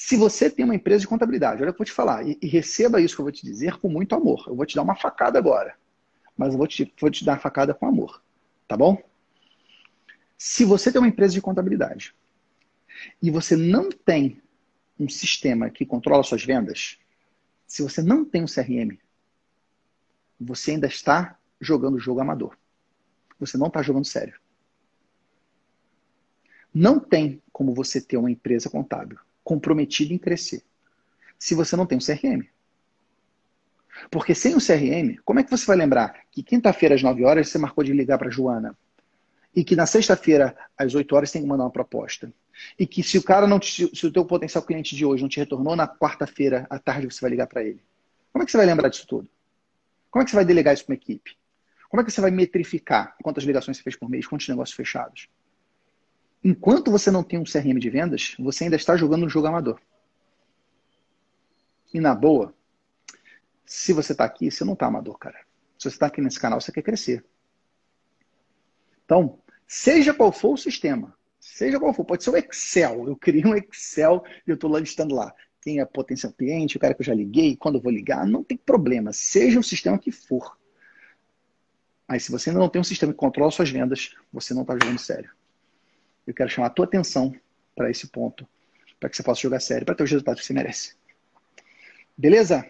Se você tem uma empresa de contabilidade, olha o que eu vou te falar, e, e, receba isso que eu vou te dizer com muito amor. Eu vou te dar uma facada agora, mas eu vou te, vou te dar a facada com amor, tá bom? Se você tem uma empresa de contabilidade e você não tem um sistema que controla suas vendas, se você não tem um CRM, você ainda está jogando jogo amador. Você não está jogando sério. Não tem como você ter uma empresa contábil comprometida em crescer se você não tem um CRM. Porque sem o CRM, como é que você vai lembrar que quinta-feira às 9 horas você marcou de ligar para Joana e que na sexta-feira às 8 horas tem que mandar uma proposta? E que se o cara não te, se o teu potencial cliente de hoje não te retornou na quarta-feira à tarde você vai ligar para ele. Como é que você vai lembrar disso tudo? Como é que você vai delegar isso para uma equipe? Como é que você vai metrificar quantas ligações você fez por mês, quantos negócios fechados? Enquanto você não tem um CRM de vendas, você ainda está jogando no jogo amador. E na boa, se você está aqui, você não está amador, cara. Se você está aqui nesse canal, você quer crescer. Então, seja qual for o sistema, seja qual for, pode ser o Excel. Eu criei um Excel e eu estou lá listando lá. Quem é potencial cliente, o cara que eu já liguei, quando eu vou ligar, não tem problema. Seja o sistema que for. Mas se você ainda não tem um sistema que controla suas vendas, você não está jogando sério. Eu quero chamar a tua atenção para esse ponto, para que você possa jogar sério, para ter os resultados que você merece. Beleza?